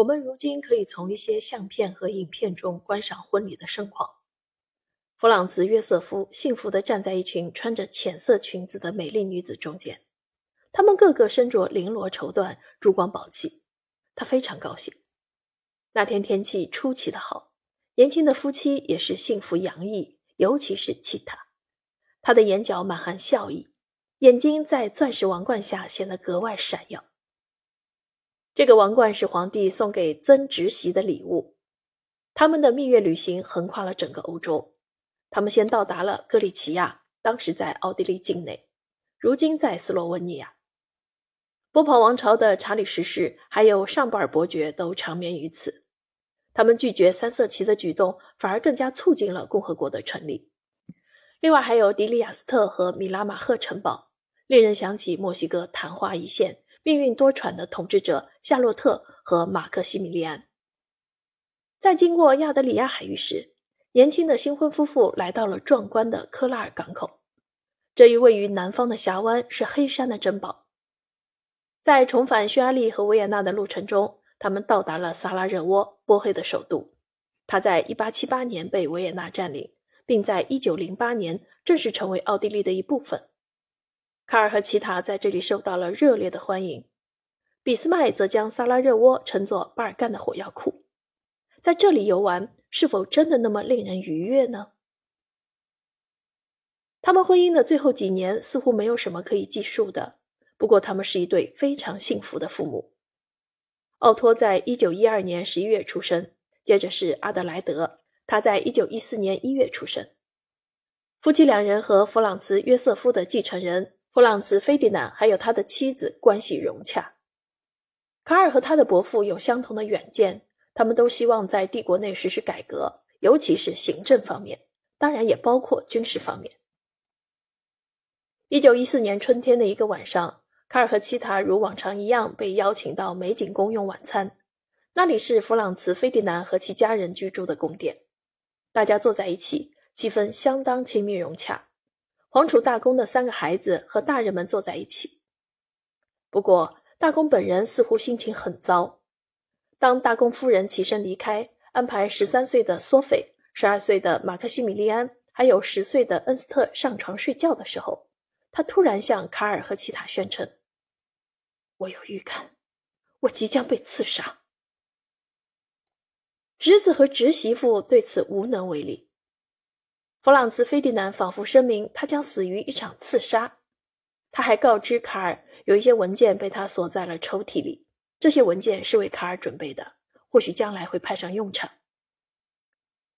我们如今可以从一些相片和影片中观赏婚礼的盛况。弗朗茨·约瑟夫幸福地站在一群穿着浅色裙子的美丽女子中间，她们个个身着绫罗绸缎，珠光宝气。他非常高兴。那天天气出奇的好，年轻的夫妻也是幸福洋溢，尤其是契塔，他的眼角满含笑意，眼睛在钻石王冠下显得格外闪耀。这个王冠是皇帝送给曾侄媳的礼物。他们的蜜月旅行横跨了整个欧洲。他们先到达了格里奇亚，当时在奥地利境内，如今在斯洛文尼亚。波旁王朝的查理十世还有尚布尔伯爵都长眠于此。他们拒绝三色旗的举动，反而更加促进了共和国的成立。另外还有迪里亚斯特和米拉马赫城堡，令人想起墨西哥昙花一现、命运多舛的统治者夏洛特和马克西米利安。在经过亚德里亚海域时，年轻的新婚夫妇来到了壮观的科拉尔港口。这一位于南方的峡湾是黑山的珍宝。在重返匈牙利和维也纳的路程中，他们到达了萨拉热窝，波黑的首都。他在1878年被维也纳占领，并在1908年正式成为奥地利的一部分。卡尔和奇塔在这里受到了热烈的欢迎。俾斯麦则将萨拉热窝称作巴尔干的火药库。在这里游玩，是否真的那么令人愉悦呢？他们婚姻的最后几年似乎没有什么可以记述的。不过，他们是一对非常幸福的父母。奥托在一九一二年十一月出生，接着是阿德莱德，他在一九一四年一月出生。夫妻两人和弗朗茨·约瑟夫的继承人弗朗茨·菲迪南还有他的妻子关系融洽。卡尔和他的伯父有相同的远见，他们都希望在帝国内实施改革，尤其是行政方面，当然也包括军事方面。一九一四年春天的一个晚上。卡尔和其他如往常一样被邀请到美景宫用晚餐，那里是弗朗茨·费迪南和其家人居住的宫殿。大家坐在一起，气氛相当亲密融洽。皇储大公的三个孩子和大人们坐在一起。不过，大公本人似乎心情很糟。当大公夫人起身离开，安排十三岁的索菲、十二岁的马克西米利安还有十岁的恩斯特上床睡觉的时候，他突然向卡尔和奇塔宣称。我有预感，我即将被刺杀。侄子和侄媳妇对此无能为力。弗朗茨·费迪南仿佛声明，他将死于一场刺杀。他还告知卡尔，有一些文件被他锁在了抽屉里，这些文件是为卡尔准备的，或许将来会派上用场。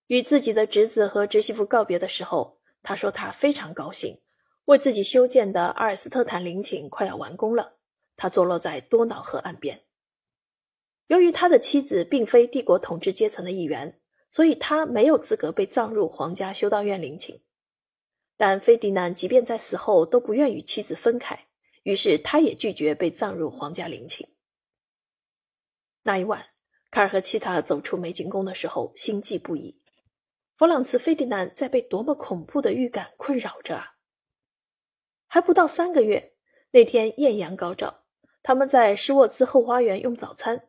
与自己的侄子和侄媳妇告别的时候，他说他非常高兴，为自己修建的阿尔斯特坦陵寝快要完工了。他坐落在多瑙河岸边。由于他的妻子并非帝国统治阶层的一员，所以他没有资格被葬入皇家修道院陵寝。但费迪南即便在死后都不愿与妻子分开，于是他也拒绝被葬入皇家陵寝。那一晚，卡尔和齐塔走出美景宫的时候，心悸不已。弗朗茨·费迪南在被多么恐怖的预感困扰着啊！还不到三个月，那天艳阳高照。他们在施沃兹后花园用早餐。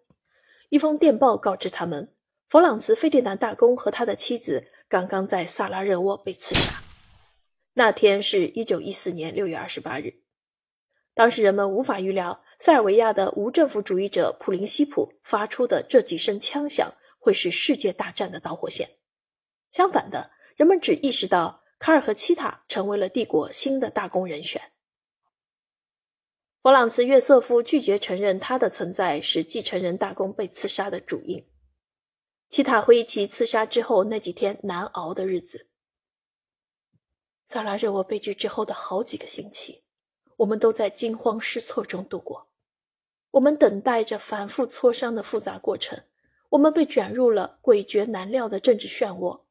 一封电报告知他们，弗朗茨·费迪南大公和他的妻子刚刚在萨拉热窝被刺杀。那天是一九一四年六月二十八日。当时人们无法预料，塞尔维亚的无政府主义者普林西普发出的这几声枪响会是世界大战的导火线。相反的，人们只意识到卡尔和奇塔成为了帝国新的大公人选。弗朗茨·约瑟夫拒绝承认他的存在是继承人大公被刺杀的主因。奇塔回忆起刺杀之后那几天难熬的日子。萨拉热窝悲剧之后的好几个星期，我们都在惊慌失措中度过。我们等待着反复磋商的复杂过程。我们被卷入了诡谲难料的政治漩涡。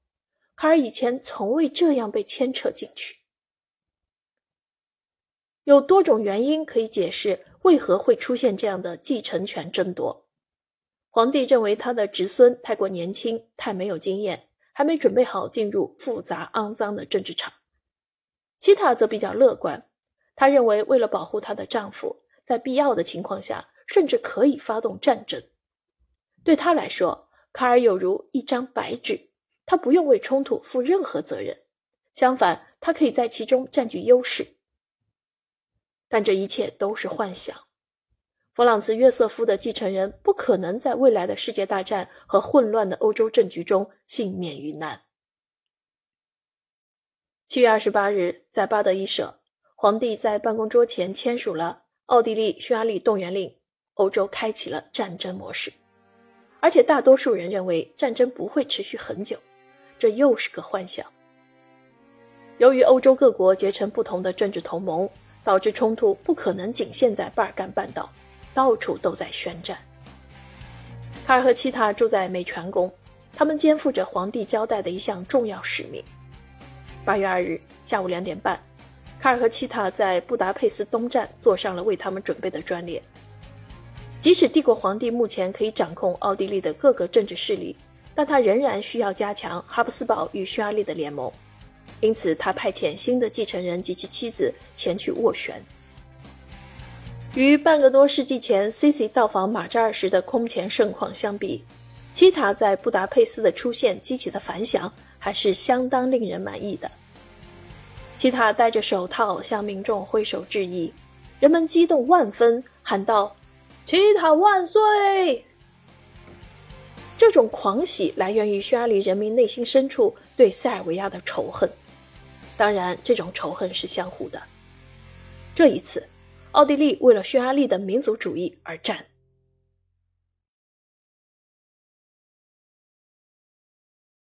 卡尔以前从未这样被牵扯进去。有多种原因可以解释为何会出现这样的继承权争夺。皇帝认为他的侄孙太过年轻，太没有经验，还没准备好进入复杂肮脏的政治场。希塔则比较乐观，他认为为了保护她的丈夫，在必要的情况下，甚至可以发动战争。对他来说，卡尔有如一张白纸，他不用为冲突负任何责任，相反，他可以在其中占据优势。但这一切都是幻想。弗朗茨·约瑟夫的继承人不可能在未来的世界大战和混乱的欧洲政局中幸免于难。七月二十八日，在巴德伊舍，皇帝在办公桌前签署了奥地利匈牙利动员令，欧洲开启了战争模式。而且，大多数人认为战争不会持续很久，这又是个幻想。由于欧洲各国结成不同的政治同盟，导致冲突不可能仅限在巴尔干半岛。到处都在宣战。卡尔和齐塔住在美泉宫，他们肩负着皇帝交代的一项重要使命。八月二日下午两点半，卡尔和齐塔在布达佩斯东站坐上了为他们准备的专列。即使帝国皇帝目前可以掌控奥地利的各个政治势力，但他仍然需要加强哈布斯堡与匈牙利的联盟，因此他派遣新的继承人及其妻子前去斡旋。与半个多世纪前 C.C. 到访马扎尔时的空前盛况相比，基塔在布达佩斯的出现激起的反响还是相当令人满意的。基塔戴着手套向民众挥手致意，人们激动万分，喊道：“基塔万岁！”这种狂喜来源于匈牙利人民内心深处对塞尔维亚的仇恨，当然，这种仇恨是相互的。这一次。奥地利为了匈牙利的民族主义而战。